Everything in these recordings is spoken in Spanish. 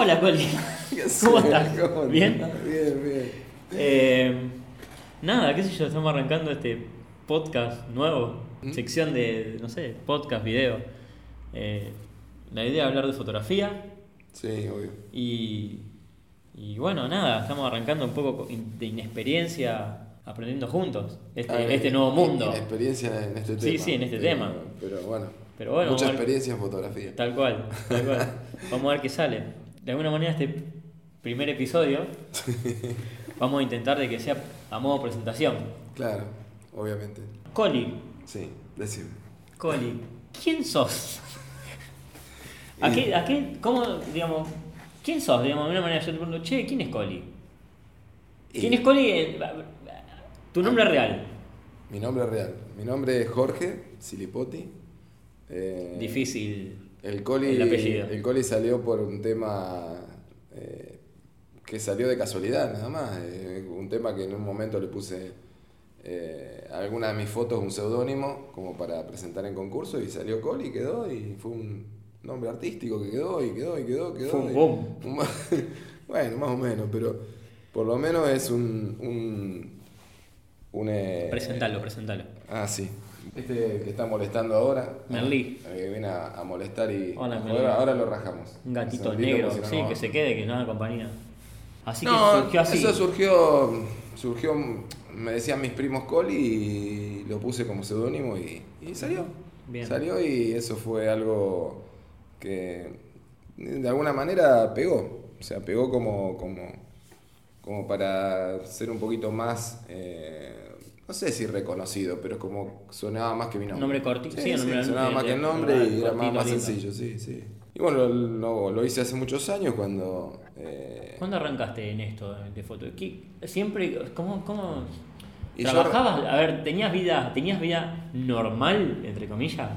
Hola, Coli. ¿Qué ¿Cómo estás? ¿Cómo ¿Bien? Bien, bien. Eh, nada, qué sé yo, estamos arrancando este podcast nuevo, ¿Mm? sección de, no sé, podcast, video. Eh, la idea es hablar de fotografía Sí, obvio. y, y bueno, nada, estamos arrancando un poco de inexperiencia, aprendiendo juntos este, Ah, este nuevo mundo. Experiencia en este tema. Sí, sí, en este Pero- tema. Pero bueno. Pero bueno, Mucha experiencia en fotografía. Tal cual, tal cual. Vamos a ver qué sale. De alguna manera este primer episodio vamos a intentar de que sea a modo presentación. Claro, obviamente. Coli, Sí, decime. Coli, ¿quién sos? ¿A qué, a qué, cómo, digamos, quién sos? Digamos, de alguna manera yo te pregunto, che, ¿quién es Coli? ¿Quién es Coli? Eh, Tu nombre real. Mi nombre real. Mi nombre es Jorge Silipoti. Eh, Difícil. El coli, el apellido. el coli salió por un tema eh, que salió de casualidad, nada más. Eh, un tema que en un momento le puse eh, alguna de mis fotos un seudónimo como para presentar en concurso y salió coli quedó y fue un nombre artístico que quedó y quedó y quedó, quedó. Fue un boom. bueno, más o menos, pero por lo menos es un... un, un, eh, Presentalo, presentalo. Ah, sí. Este que está molestando ahora. Merlí. Que viene a, a molestar y. Hola, ahora lo rajamos. Un gatito negro, porque si no, sí, no que se quede, que no haga compañía. Así no, que surgió así. Eso surgió. Surgió. Me decían mis primos Coli y lo puse como seudónimo y, y salió. Bien. Salió y eso fue algo que de alguna manera pegó. O sea, pegó como. como, como para ser un poquito más. eh, no sé si reconocido, pero como sonaba más que mi nombre. Nombre cortito, sí, Sí, nombre- sonaba de- más que el nombre y era más, sencillo, sí, sí. Y bueno, lo, lo hice hace muchos años cuando... eh, ¿Cuándo arrancaste en esto de foto? ¿Qué- Siempre, ¿cómo, cómo Y yo- trabajabas? A ver, ¿tenías vida, ¿tenías vida normal, entre comillas?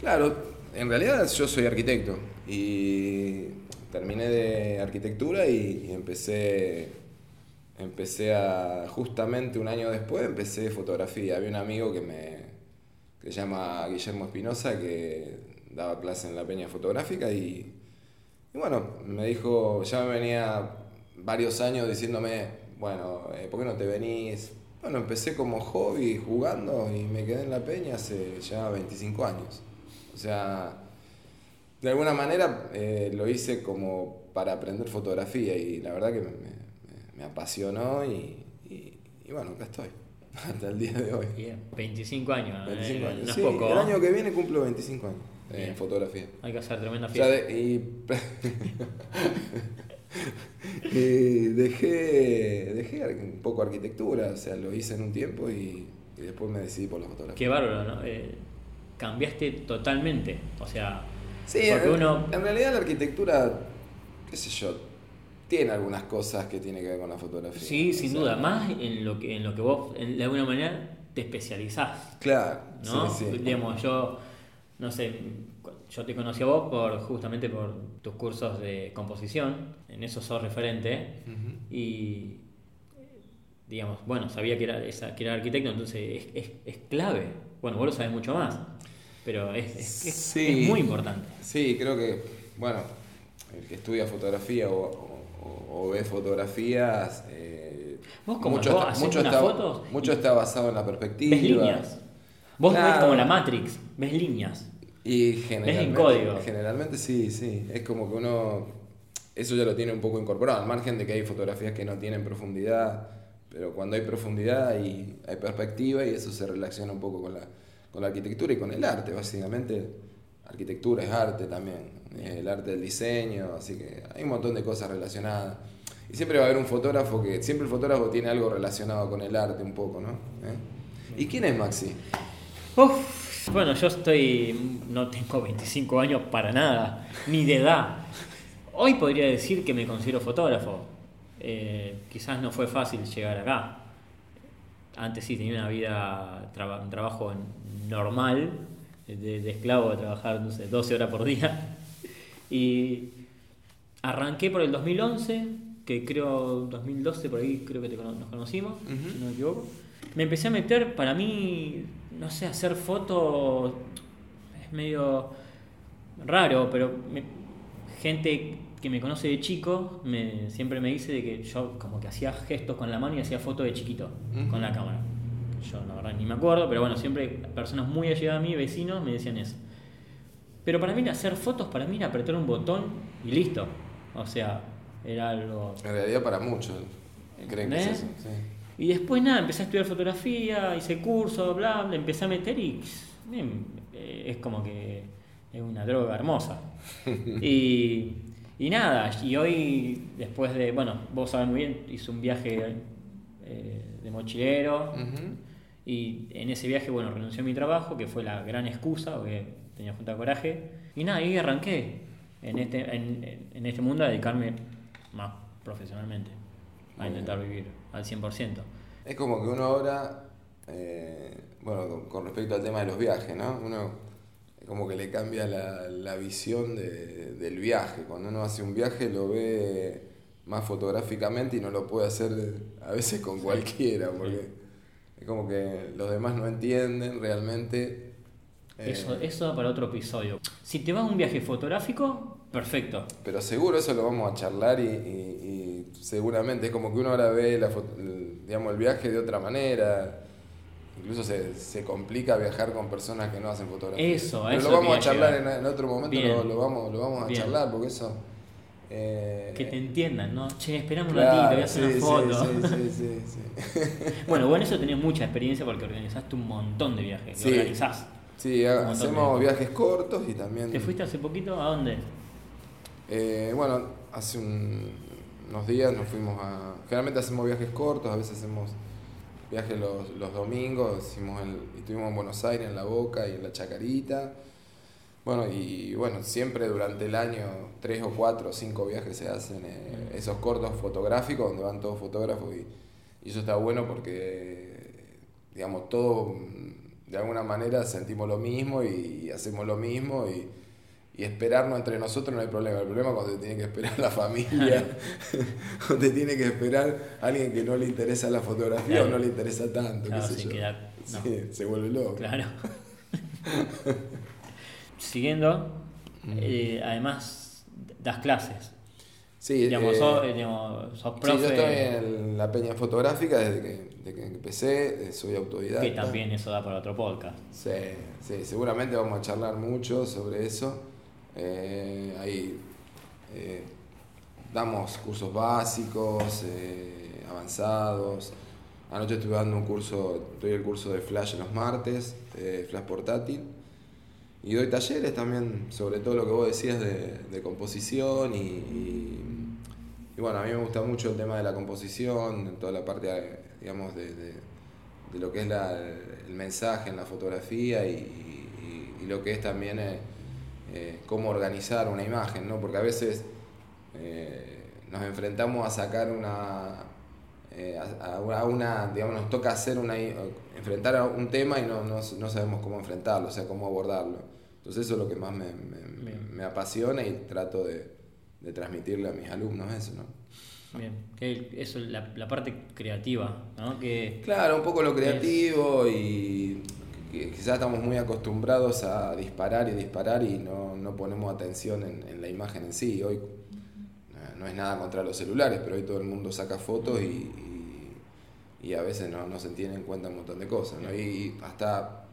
Claro, en realidad yo soy arquitecto y terminé de arquitectura y, y empecé empecé a justamente un año después empecé fotografía. Había un amigo que me que se llama Guillermo Espinosa que daba clase en la Peña Fotográfica y, y bueno, me dijo, ya me venía varios años diciéndome, bueno, eh, ¿por qué no te venís? Bueno, empecé como hobby jugando y me quedé en la Peña hace ya 25 años. O sea, de alguna manera eh, lo hice como para aprender fotografía y la verdad que me, me- apasionó y, y- y bueno, acá estoy, hasta el día de hoy. Bien, 25 años, 25 eh, años. no es Sí, poco. el año que viene cumplo 25 años Bien. en fotografía. Hay que hacer tremenda fiesta. de- y, y dejé, dejé un poco arquitectura, o sea, lo hice en un tiempo y, y después me decidí por la fotografía. Qué bárbaro, ¿no? Eh, cambiaste totalmente. O sea, Sí, porque en, uno... en realidad la arquitectura, qué sé yo, tiene algunas cosas que tiene que ver con la fotografía. Sí, sin sea, duda. Más en lo que, en lo que vos, en- de alguna manera, te especializás. Claro, ¿no? sí, sí. Digamos, yo, no sé, yo te conocí a vos por, justamente por tus cursos de composición, en eso sos referente, y, digamos, bueno, sabía que era, esa- que era arquitecto, entonces es, es, es clave. Bueno, vos lo sabés mucho más, pero es, es, es- Sí. es muy importante. Sí, creo que, bueno, el que estudia fotografía o, o- o ve fotografías. eh, Vos como mucho vos está, haces mucho, unas está, fotos mucho está basado en la perspectiva. Ves líneas. Vos ves como la Matrix, ves líneas. Y generalmente, código. generalmente sí, sí. Es como que uno. Eso ya lo tiene un poco incorporado, al margen de que hay fotografías que no tienen profundidad, pero cuando hay profundidad hay, hay perspectiva y eso se relaciona un poco con la, con la arquitectura y con el arte, básicamente. Arquitectura es arte también, el arte del diseño, así que hay un montón de cosas relacionadas. Y siempre va a haber un fotógrafo que, siempre el fotógrafo tiene algo relacionado con el arte un poco, ¿no? ¿Eh? ¿Y quién es Maxi? Uf, bueno, yo estoy. No tengo 25 años para nada, ni de edad. Hoy podría decir que me considero fotógrafo. Eh, quizás no fue fácil llegar acá. Antes sí tenía una vida, un trabajo normal, de, esclavo, de trabajar, no sé, 12 horas por día. Y arranqué por el 2011, que creo 2012 por ahí creo que te nos conocimos, si no me equivoco. Me empecé a meter, para mí, no sé, hacer fotos es medio raro, pero me- gente que me conoce de chico me, siempre me dice de que yo como que hacía gestos con la mano y hacía fotos de chiquito con la cámara. Yo la verdad ni me acuerdo, pero bueno, siempre personas muy allegadas a mí, vecinos, me decían eso. Pero para mí hacer fotos, para mí era apretar un botón y listo. O sea, era algo... En realidad para muchos creen que es ¿Entendés? eso. sí. Y después nada, empecé a estudiar fotografía, hice curso, bla, bla, empecé a meter y em, eh, es como que es una droga hermosa. y, y nada, y hoy, después de, bueno, vos sabés muy bien, hice un viaje eh, de mochilero y en ese viaje, bueno, renuncié a mi trabajo, que fue la gran excusa, porque tenía junta de coraje. Y nada, y ahí arranqué en este, en, en este mundo a dedicarme más profesionalmente, a Muy intentar vivir al 100%. Es como que uno ahora, eh, bueno, con, con respecto al tema de los viajes, ¿no? Uno como que le cambia la, la visión de- del viaje. Cuando uno hace un viaje lo ve más fotográficamente y no lo puede hacer a veces con cualquiera, porque es como que los demás no entienden realmente. Eh, Eso, eso para otro episodio. Si te vas a un viaje fotográfico, perfecto. Pero seguro eso lo vamos a charlar y, y- y seguramente es como que uno ahora ve la foto- el, digamos, el viaje de otra manera. Incluso se, se complica viajar con personas que no hacen fotografía. Eso, Pero eso lo vamos a charlar en, otro momento, lo, lo vamos, lo vamos a Bien. charlar porque eso... eh, Que te entiendan, ¿no? Che, esperame un ratito, voy a hacer una foto. Sí, sí, sí, bueno, bueno, eso tenés mucha experiencia porque organizaste un montón de viajes. Lo organizás. Sí, ha- hacemos viajes cortos y también... ¿Te fuiste hace poquito? ¿A dónde? Eh, bueno, hace un- unos días nos fuimos a... Generalmente hacemos viajes cortos, a veces hacemos viajes los, los domingos, hicimos el, estuvimos en Buenos Aires, en La Boca y en La Chacarita. Bueno, y bueno, siempre durante el año tres o cuatro o cinco viajes se hacen eh, esos cortos fotográficos donde van todos fotógrafos y, y eso está bueno porque, digamos, todos mm, de alguna manera sentimos lo mismo y, hacemos lo mismo y, y esperarnos entre nosotros no hay problema. El problema es cuando te tiene que esperar la familia, o te tiene que esperar alguien que no le interesa la fotografía Claro. o no le interesa tanto, Claro, qué sé se yo. queda- no. Sí, se vuelve loco. Claro. Siguiendo, eh, además das clases. Sí, Digamos, eh, sos, eh, digamos, sos sí, profe. yo estoy en la peña fotográfica desde que, desde que empecé, eh, soy autodidacta. que también eso da para otro podcast. Sí, sí, seguramente vamos a charlar mucho sobre eso. Eh, ahí eh, damos cursos básicos, avanzados. Anoche estuve dando un curso, doy el curso de Flash los martes, Flash portátil. Y doy talleres también sobre todo lo que vos decías de, de composición y, y- y bueno, a mí me gusta mucho el tema de la composición, toda la parte, eh, digamos, de, de- de lo que es la- el mensaje en la fotografía y, y- y lo que es también eh, eh, cómo organizar una imagen, ¿no? Porque a veces eh, nos enfrentamos a sacar una, a, una- a una, digamos, nos toca hacer una, enfrentar a un tema y no, no, no sabemos cómo enfrentarlo, o sea, cómo abordarlo. Entonces eso es lo que más me, me apasiona y trato de, de transmitirle a mis alumnos eso, ¿no? Bien, que eso es la, la parte creativa, ¿no? Que Claro, un poco lo creativo y quizás estamos muy acostumbrados a disparar y disparar y no, no ponemos atención en, en la imagen en sí. Hoy no es nada contra los celulares, pero hoy todo el mundo saca fotos y, y- y a veces no, no se tiene en cuenta un montón de cosas. ¿no? Y hasta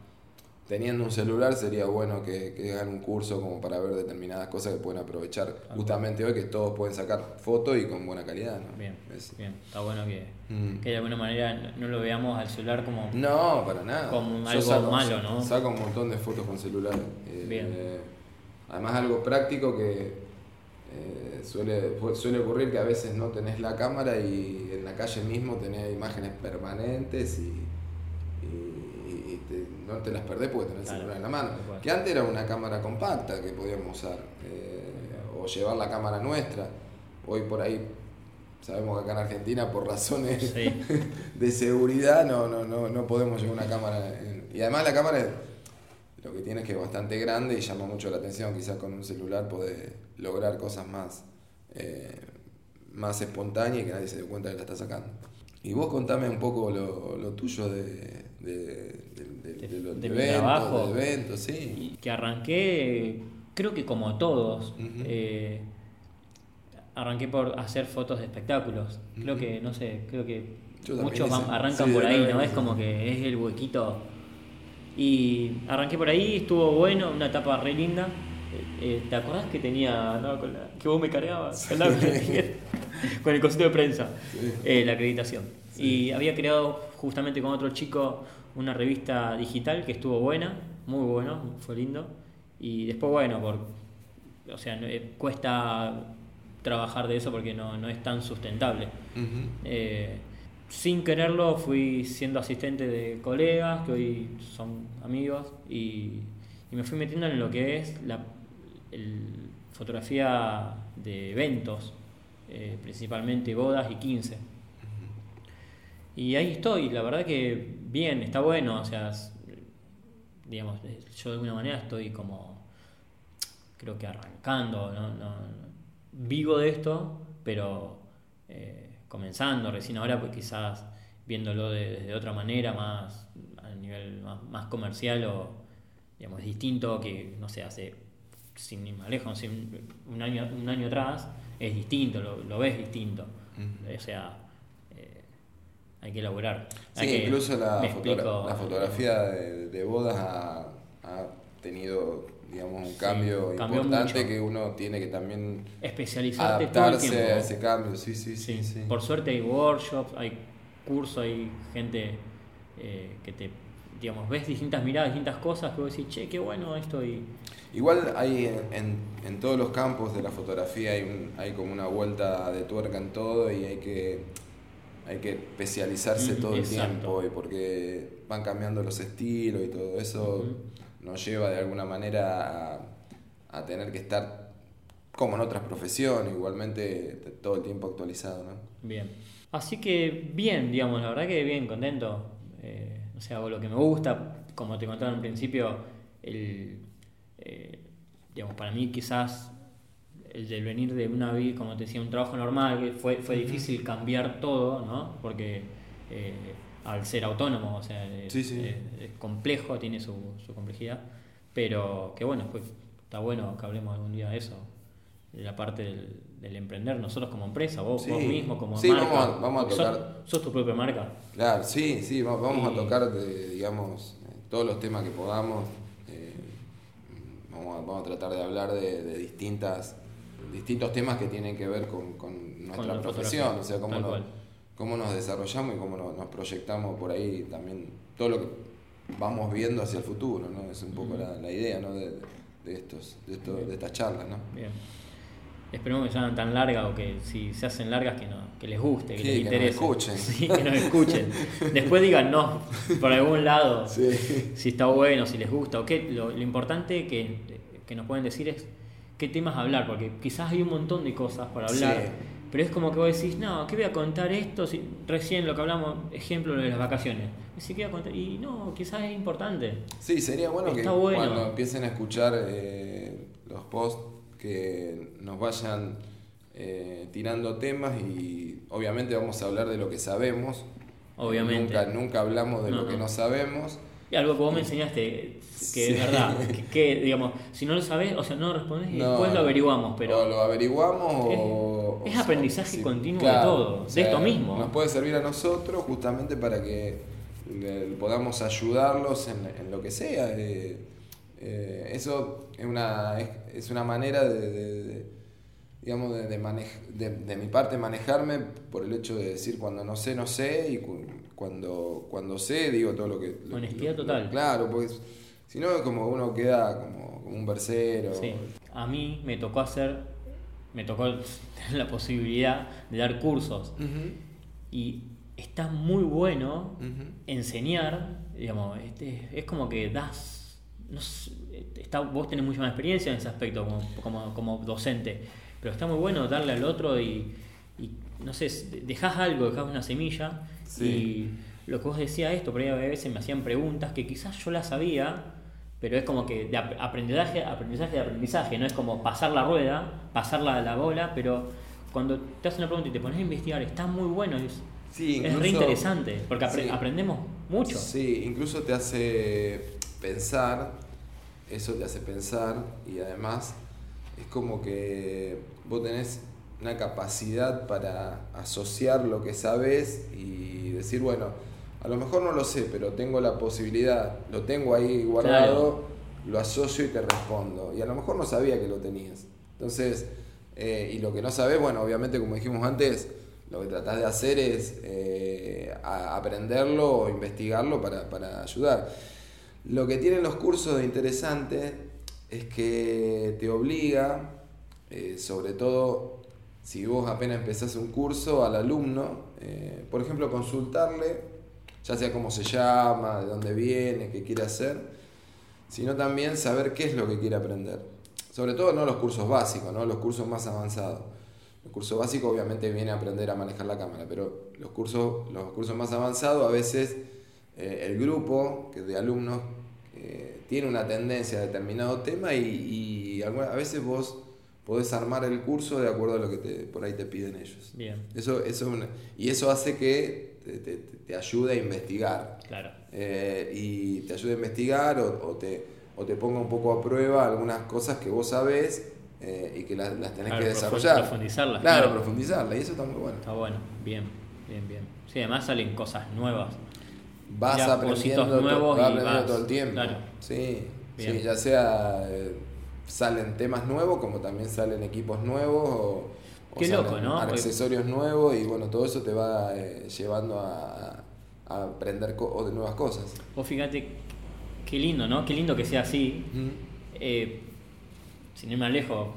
teniendo un celular sería bueno que, que hagan un curso como para ver determinadas cosas que pueden aprovechar justamente hoy que todos pueden sacar fotos y con buena calidad. ¿no? bien, Es- bien, está bueno que, Mm. que de alguna manera no, lo veamos al celular como No, para nada. Como Yo algo saco, malo, ¿no? Saco un montón de fotos con celular. Eh, Bien. eh, además algo práctico que eh, suele, fu- suele ocurrir que a veces no tenés la cámara y en la calle mismo tenés imágenes permanentes y, no te las perdés porque tenés el celular en la mano. Que antes era una cámara compacta que podíamos usar. eh, o llevar la cámara nuestra. Hoy por ahí sabemos que acá en Argentina por razones Sí. de seguridad no, no, no, no podemos llevar una cámara. en- y además la cámara lo que tiene es que es bastante grande y llama mucho la atención. Quizás con un celular podés lograr cosas más, eh, más espontáneas y que nadie se dé cuenta que la está sacando. Y vos contame un poco lo, lo tuyo de, de, de, de- De- los mi eventos, trabajo. de eventos, sí. Y que arranqué, creo que como todos, Ujú. eh, arranqué por hacer fotos de espectáculos. Creo que, no sé, creo que Yo muchos van- arrancan Sí, por ahí, ¿no? Es como que es el huequito. Y arranqué por ahí, estuvo bueno, una etapa re linda. Eh, eh, ¿Te acordás que tenía, no, con la- que vos me cargabas? Con, la- con el cosito de prensa, Sí. eh, la acreditación. Y había creado justamente con otro chico una revista digital que estuvo buena, muy bueno, fue lindo. Y después, bueno, por, o sea, eh, cuesta trabajar de eso porque no, no es tan sustentable. Eh, sin quererlo fui siendo asistente de colegas que hoy son amigos y, y me fui metiendo en lo que es la el- fotografía de eventos, eh, principalmente bodas y 15. Y ahí estoy, la verdad que bien, está bueno, o sea, digamos, eh, yo de alguna manera estoy como, creo que arrancando, no, no, vivo de esto, pero eh, comenzando recién ahora, pues quizás viéndolo de- desde otra manera, más a nivel más, más comercial o, digamos, distinto que, no sé, hace, sin ir más lejos, sin- un, año, un año atrás, es distinto, lo, lo ves distinto. O sea, hay que elaborar. Sí, que- incluso la, fotografía de, de bodas ha, ha tenido, digamos, un cambio importante mucho. que uno tiene que también Especializarte todo el adaptarse tiempo. a ese cambio. Sí, sí, sí. Por suerte hay workshops, hay cursos, hay gente eh, que te, digamos, ves distintas miradas, distintas cosas, que vos decís, che, qué bueno esto y... Igual hay en, en- en todos los campos de la fotografía hay, un- hay como una vuelta de tuerca en todo y hay que, hay que especializarse todo el tiempo y porque van cambiando los estilos y todo eso nos lleva de alguna manera a, a tener que estar como en otras profesiones, igualmente todo el tiempo actualizado. ¿no? Bien. Así que bien, digamos, la verdad que bien, contento. Eh, o sea, hago lo que me gusta. Como te contaba en un principio, el, eh, digamos, para mí quizás el del venir de una vida, como te decía, un trabajo normal, que fue, fue difícil cambiar todo, ¿no? Porque eh, al ser autónomo, o sea, es, Sí, sí. es- es complejo, tiene su, su complejidad. Pero que bueno, pues, está bueno que hablemos algún día de eso. De la parte del, del emprender, nosotros como empresa, vos, Sí. vos mismo como marca. vamos a- vamos a sos- tocar- Sos, tu propia marca. Claro, sí, sí, va- vamos a tocar, de, digamos, eh, todos los temas que podamos. eh, vamos, a, vamos a tratar de hablar de, de distintas, distintos temas que tienen que ver con, con nuestra profesión, o sea, cómo nos, cómo nos desarrollamos y cómo nos, nos proyectamos por ahí también, todo lo que vamos viendo hacia el futuro, ¿no? Es un poco la, la idea, ¿no? De, de estos, de, estos, de estas charlas, ¿no? Bien. Esperemos que sean tan largas o que si se hacen largas que, no, que les guste, que Sí, les que nos interese. escuchen. Sí, que nos escuchen. Después digan no, por algún lado, Sí. si está bueno, si les gusta o qué. Lo, lo importante que, que nos pueden decir es qué temas hablar, porque quizás hay un montón de cosas para hablar. Sí. Pero es como que vos decís, no, ¿qué voy a contar esto? Si, recién lo que hablamos, ejemplo, lo de las vacaciones. Decís, ¿qué voy a contar? Y no, quizás es importante. Sí, sería bueno que bueno. cuando empiecen a escuchar eh, los posts que nos vayan eh, tirando temas y obviamente vamos a hablar de lo que sabemos. Obviamente. Nunca, nunca hablamos de No, lo que no. no sabemos. Algo que vos me enseñaste, que Sí. es verdad, que, que, digamos, si no lo sabés, o sea, no respondés y No, después lo averiguamos, pero O lo averiguamos o... Es- es o- aprendizaje continuo de todo, de esto mismo. Nos puede servir a nosotros justamente para que le- podamos ayudarlos en, en lo que sea. eh, eh, eso es una, es, es una manera de, de- de, digamos, de, de, manej- de, de mi parte manejarme por el hecho de decir cuando no sé, no sé y cuando, cuando sé digo todo lo que... lo- Honestidad lo- total. Claro, porque si no es como uno queda como, como un versero. sí. a mí me tocó hacer, me tocó tener la posibilidad de dar cursos y está muy bueno enseñar, digamos, este, es como que das, no sé, está, vos tenés mucha más experiencia en ese aspecto como, como, como docente, pero está muy bueno darle al otro y, y, no sé, dejás algo, dejás una semilla Sí. y lo que vos decías esto, por ahí a veces me hacían preguntas que quizás yo las sabía, pero es como que de ap- aprendizaje, aprendizaje de aprendizaje, no es como pasar la rueda, pasar la, la bola, pero cuando te hacen una pregunta y te pones a investigar, está muy bueno, es, Sí, es re incluso- interesante, porque apre- sí. aprendemos mucho. Sí, incluso te hace pensar, eso te hace pensar y además es como que vos tenés una capacidad para asociar lo que sabes y decir, bueno, a lo mejor no lo sé, pero tengo la posibilidad, lo tengo ahí guardado, lo asocio y te respondo. Y a lo mejor no sabía que lo tenías. Entonces, eh, y lo que no sabes, bueno, obviamente como dijimos antes, lo que tratás de hacer es eh, aprenderlo o investigarlo para, para ayudar. Lo que tienen los cursos de interesante es que te obliga, eh, sobre todo si vos apenas empezás un curso al alumno, eh, por ejemplo, consultarle, ya sea cómo se llama, de dónde viene, qué quiere hacer, sino también saber qué es lo que quiere aprender. Sobre todo no los cursos básicos, ¿no? los cursos más avanzados. El curso básico obviamente viene a aprender a manejar la cámara, pero los cursos, los cursos más avanzados a veces eh, el grupo de alumnos tiene una tendencia a determinado tema y, y a veces vos podés armar el curso de acuerdo a lo que te, por ahí te piden ellos. Bien. Eso, eso y eso hace que te, te, ayude a investigar. Claro. Eh, y te ayude a investigar o, o, te, o te ponga un poco a prueba algunas cosas que vos sabés eh, y que las, las tenés que desarrollar. Profundizarlas. Claro, profundizarlas. Y eso está muy bueno. Está bueno. Bien, bien, bien. Sí, además salen cosas nuevas. Vas aprendiendo, nuevos vas aprendiendo todo el tiempo. Claro. Sí, sí, ya sea... Eh, salen temas nuevos, como también salen equipos nuevos o, Qué loco, ¿no? accesorios nuevos y bueno, todo eso te va eh, llevando a, a aprender de nuevas cosas. Vos fíjate, qué lindo, ¿no? Qué lindo que sea así. Eh, sin ir más lejos,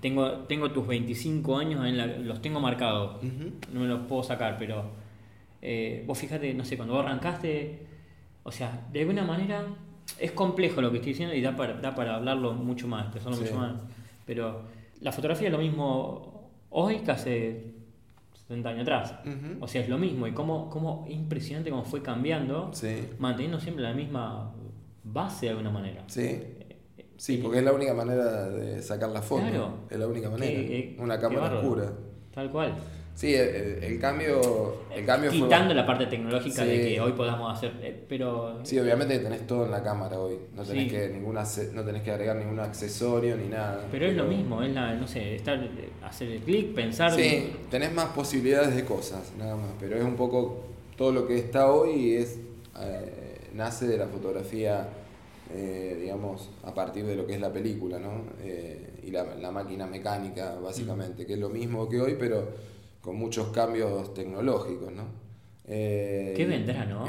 tengo, tengo tus 25 años, en los tengo marcados, no me los puedo sacar, pero eh, vos fíjate, no sé, cuando vos arrancaste, o sea, de alguna manera es complejo lo que estoy diciendo y da para, da para hablarlo mucho más, mucho más. Pero la fotografía es lo mismo hoy que hace 70 años atrás. O sea, es lo mismo. Y cómo, cómo impresionante cómo fue cambiando, manteniendo siempre la misma base de alguna manera. Sí. Sí, porque es la única manera de sacar la foto. Es la única manera. Una cámara oscura. Tal cual. Sí, el, cambio, el cambio Quitando la parte tecnológica de que hoy podamos hacer, eh, pero... Sí, obviamente tenés todo en la cámara hoy, no tenés, que, ninguna, no tenés que agregar ningún accesorio ni nada. Pero, es lo mismo, es la, no sé, estar, hacer el clic, pensar... Sí, tenés más posibilidades de cosas, nada más, pero es un poco, todo lo que está hoy es, eh, nace de la fotografía, eh, digamos, a partir de lo que es la película, ¿no? y la, la, máquina mecánica, básicamente, mm. que es lo mismo que hoy, pero con muchos cambios tecnológicos, ¿no? Eh, ¿Qué vendrá, no?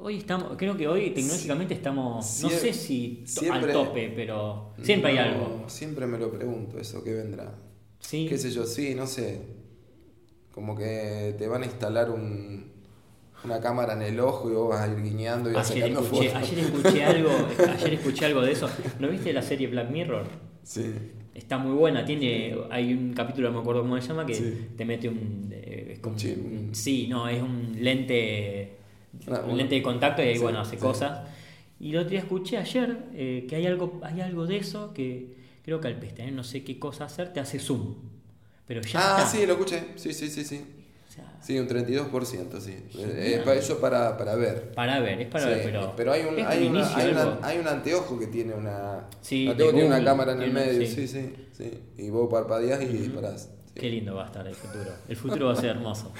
hoy estamos, creo que hoy tecnológicamente estamos, no sé si al tope, pero siempre hay algo. Siempre me lo pregunto eso, ¿qué vendrá? Sí. ¿Qué sé yo? Sí, no sé. Como que te van a instalar un, una cámara en el ojo y vos vas a ir guiñando y vas ayer sacando escuché, fotos. Ayer escuché algo, ayer escuché algo de eso. ¿No viste la serie Black Mirror? Sí está muy buena. Tiene, hay un capítulo, no me acuerdo cómo se llama, que te mete un, eh, sí, no, es un lente, ah, un lente de contacto y ahí bueno hace cosas. Y lo otro día escuché ayer eh, que hay algo, hay algo de eso que creo que al pestañear no sé qué cosa hacer te hace zoom. Pero ya ah, sí, lo escuché. Sí, sí, sí, sí. Sí, un 32%, sí. Es para eso para, para ver. Para ver, es para ver, pero. Pero hay un, hay, una, hay, hay, un anteojo que tiene una. Sí, tiene una cámara en el medio, sí. sí, sí, Y vos parpadeás y disparás. Qué lindo va a estar el futuro. El futuro va a ser hermoso.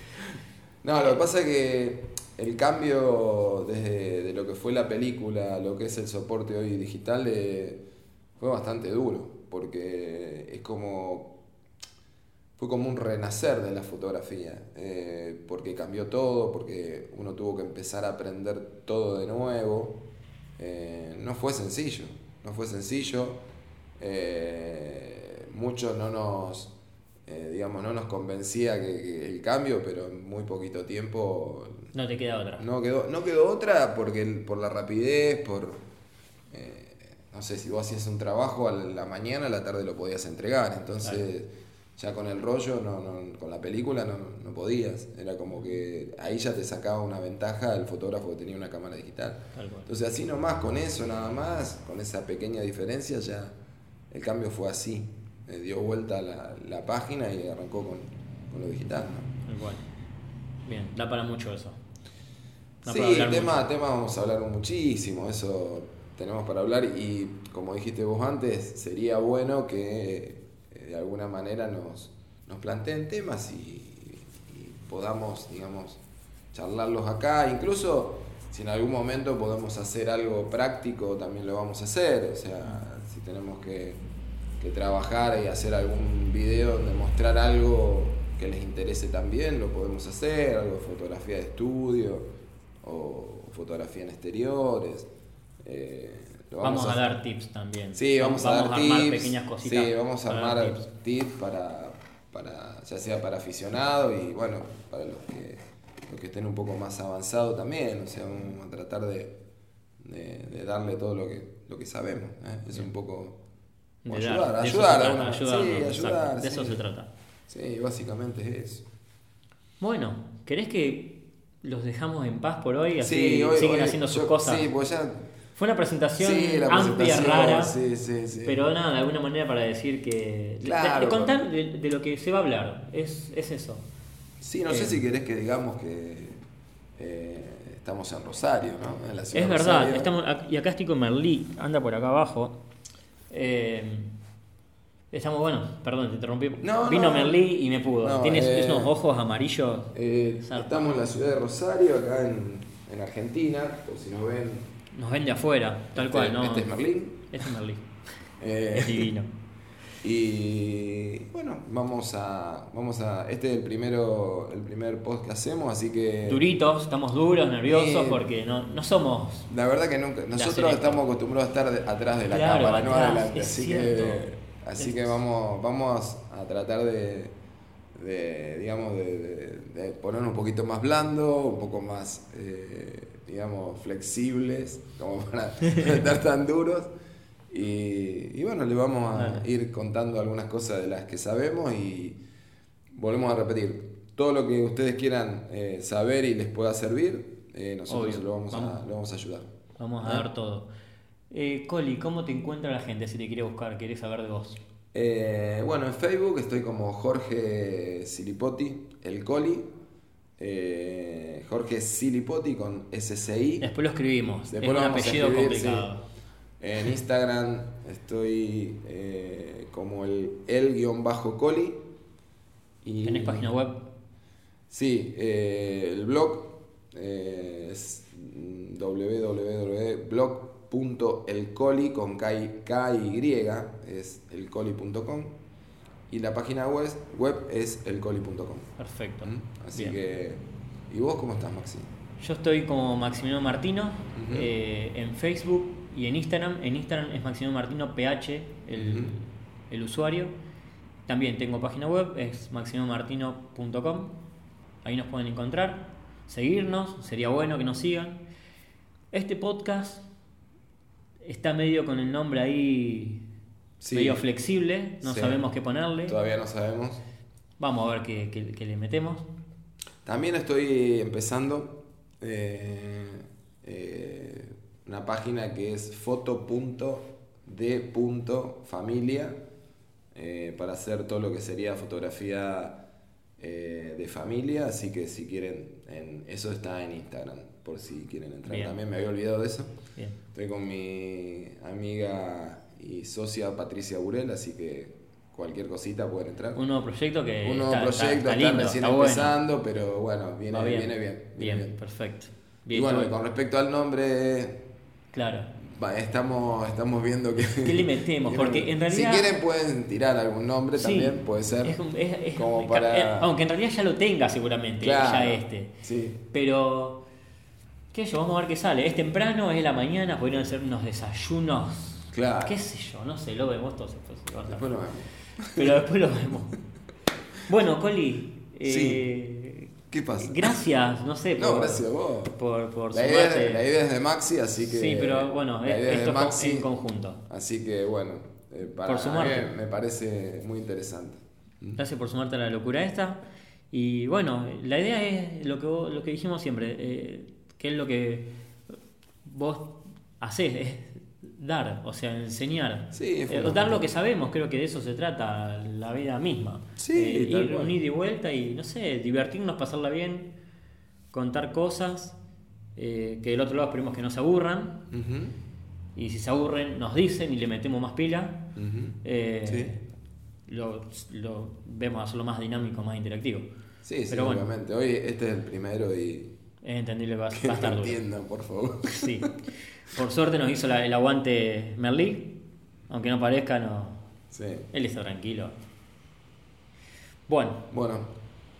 no, lo que pasa es que el cambio desde de lo que fue la película a lo que es el soporte hoy digital eh, fue bastante duro. Porque es como fue como un renacer de la fotografía, eh, porque cambió todo, porque uno tuvo que empezar a aprender todo de nuevo. Eh, no fue sencillo, no fue sencillo. Eh, mucho no nos, digamos, no nos convencía que, el cambio, pero en muy poquito tiempo... No te queda otra. No quedó, no quedó otra porque por la rapidez, por... no sé, si vos hacías un trabajo a la mañana, a la tarde lo podías entregar, entonces... Ya con el rollo, no, no, con la película no, no, podías. Era como que ahí ya te sacaba una ventaja el fotógrafo que tenía una cámara digital. Entonces así nomás, con eso nada más, con esa pequeña diferencia, ya el cambio fue así. dio vuelta la, la página y arrancó con, con lo digital. Igual. Bien, da para mucho eso. sí, tema, tema vamos a hablar muchísimo, eso tenemos para hablar y como dijiste vos antes, sería bueno que eh, de alguna manera nos, nos planteen temas y, y podamos, digamos, charlarlos acá. Incluso si en algún momento podemos hacer algo práctico, también lo vamos a hacer. O sea, si tenemos que, que trabajar y hacer algún video donde mostrar algo que les interese también, lo podemos hacer, algo de fotografía de estudio o fotografía en exteriores. Eh, Vamos, a, dar tips también. Sí, vamos, a dar armar tips. pequeñas cositas. Sí, vamos a armar tips. tips, para, para, ya sea para aficionados y bueno, para los que, los que estén un poco más avanzados también. O sea, vamos a tratar de, de, de darle todo lo que, lo que sabemos. ¿eh? Es un poco De dar, ayudar, de ayudar, trata, alguna- ayudarnos, sí, ayudar. De eso sí. se trata. Sí, básicamente es eso. Bueno, ¿querés que los dejamos en paz por hoy? Así Sí, hoy- siguen hoy haciendo sus yo- cosas. Sí, pues ya. Fue una presentación Sí, amplia, presentación, rara, Sí, sí, sí. pero nada, de alguna manera para decir que... Claro, de, contar de, de lo que se va a hablar, es, es eso. Sí, no sé Eh, si querés que digamos que eh, estamos en Rosario, ¿no? En la ciudad Es verdad, Rosario. estamos, y acá estoy con Merlí, anda por acá abajo. Eh, estamos, bueno, perdón, te interrumpí. No, Vino no. Merlí y me pudo. Tienes unos ojos amarillos. Estamos en la ciudad de Rosario, acá en, en Argentina, por si nos ven. Nos ven de afuera, tal Este- cual, ¿no? Este es Merlín. Este es Merlí. Eh, Es divino. Y bueno, vamos a. Vamos a. Este es el primero. el primer post que hacemos, así que. Duritos, estamos duros, nerviosos, Eh, porque no, no somos. La verdad que nunca. Nosotros estamos acostumbrados a estar de- atrás de la Claro, cámara, no atrás, adelante. es Así cierto. que. Así Es- que vamos, vamos a tratar de. de, digamos, de, de- de ponernos un poquito más blando, un poco más, eh, digamos, flexibles, como para no estar tan duros. Y, y bueno, le vamos a ir contando algunas cosas de las que sabemos y volvemos a repetir. Todo lo que ustedes quieran eh, saber y les pueda servir, eh, nosotros Obvio. lo vamos, A, lo vamos a ayudar. Vamos a ¿Eh? dar todo. Coli, ¿cómo te encuentra la gente si te quiere buscar? ¿Querés saber de vos? Bueno, en Facebook estoy como Jorge Silipoti, el Coli. Eh, Jorge Silipoti con SCI. Después lo escribimos. Después es lo un apellido escribir, complicado. En Instagram estoy eh, como el el-coli. Y, ¿Tenés página web? Sí, eh, el blog es www.blog.elcoli con K- KY, es elcoli.com y la página web, web es elcoli.com. Perfecto. ¿Mm? Así Bien. que, ¿y vos cómo estás, Maxi? Yo estoy como Maximiliano Martino eh, en Facebook y en Instagram. En Instagram es Maximiliano Martino PH, el, el usuario. También tengo página web, es maximilianomartino.com. Ahí nos pueden encontrar, seguirnos, sería bueno que nos sigan. Este podcast está medio con el nombre ahí Sí. medio flexible, no Sí. sabemos qué ponerle. Todavía no sabemos. Vamos a ver qué, qué- qué le metemos. También estoy empezando eh, eh, una página que es foto.d.familia eh, para hacer todo lo que sería fotografía eh, de familia. Así que si quieren, en- eso está en Instagram, por si quieren entrar. Bien. También me había olvidado de eso. Bien. Estoy con mi amiga y socia Patricia Burel, así que cualquier cosita pueden entrar. Un nuevo proyecto que Un nuevo está, proyecto, está- está, está lindo, recién está bueno. empezando, pero bueno, viene, Va viene bien. Bien, bien. perfecto. Y Bien, bueno, y está con respecto al nombre, Claro. estamos, estamos viendo que... ¿Qué le metemos? Porque en realidad- Si quieren pueden tirar algún nombre Sí, también, puede ser. es un- es- es- como eh, para- Aunque en realidad ya lo tenga seguramente, Claro, ya este. Sí. Pero, qué sé yo, vamos a ver qué sale. Es temprano, es la mañana, podrían ser unos desayunos. Claro. Qué sé yo, no sé, lo vemos todos después. lo vemos. Pero después lo vemos. Bueno, Coli, eh, ¿Qué pasa? gracias, no sé, No, por, gracias a vos. por, por La idea, la idea es de Maxi, así que... Sí, pero bueno, es esto de Maxi, en conjunto. Así que bueno, eh, para Por sumarte. mí me parece muy interesante. Gracias por sumarte a la locura esta. Y bueno, la idea es lo que, vos- lo que dijimos siempre, eh, que es lo que vos hacés, es dar, o sea, enseñar. Sí, Eh, dar lo que sabemos, creo que de eso se trata la vida misma. Sí, Eh, ir un ida y vuelta y, no sé, divertirnos, pasarla bien, contar cosas, eh, que del otro lado esperemos que no se aburran. Y si se aburren, nos dicen y le metemos más pila. Eh, Sí. lo, lo vemos hacerlo más dinámico, más interactivo. Sí, sí, Pero bueno. obviamente. Hoy este es el primero y Es entendible, va, a estar entiendan, por favor. Sí. Por suerte nos hizo la- el aguante Merlí, aunque no parezca, no. Sí. Él está tranquilo. Bueno, Bueno,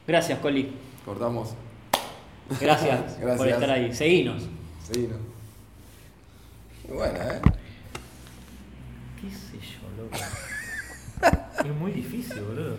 gracias, Coli. cortamos. Gracias, por estar ahí. Seguinos. Seguinos. Muy buena, ¿eh? ¿Qué sé yo, loco? es muy difícil, boludo.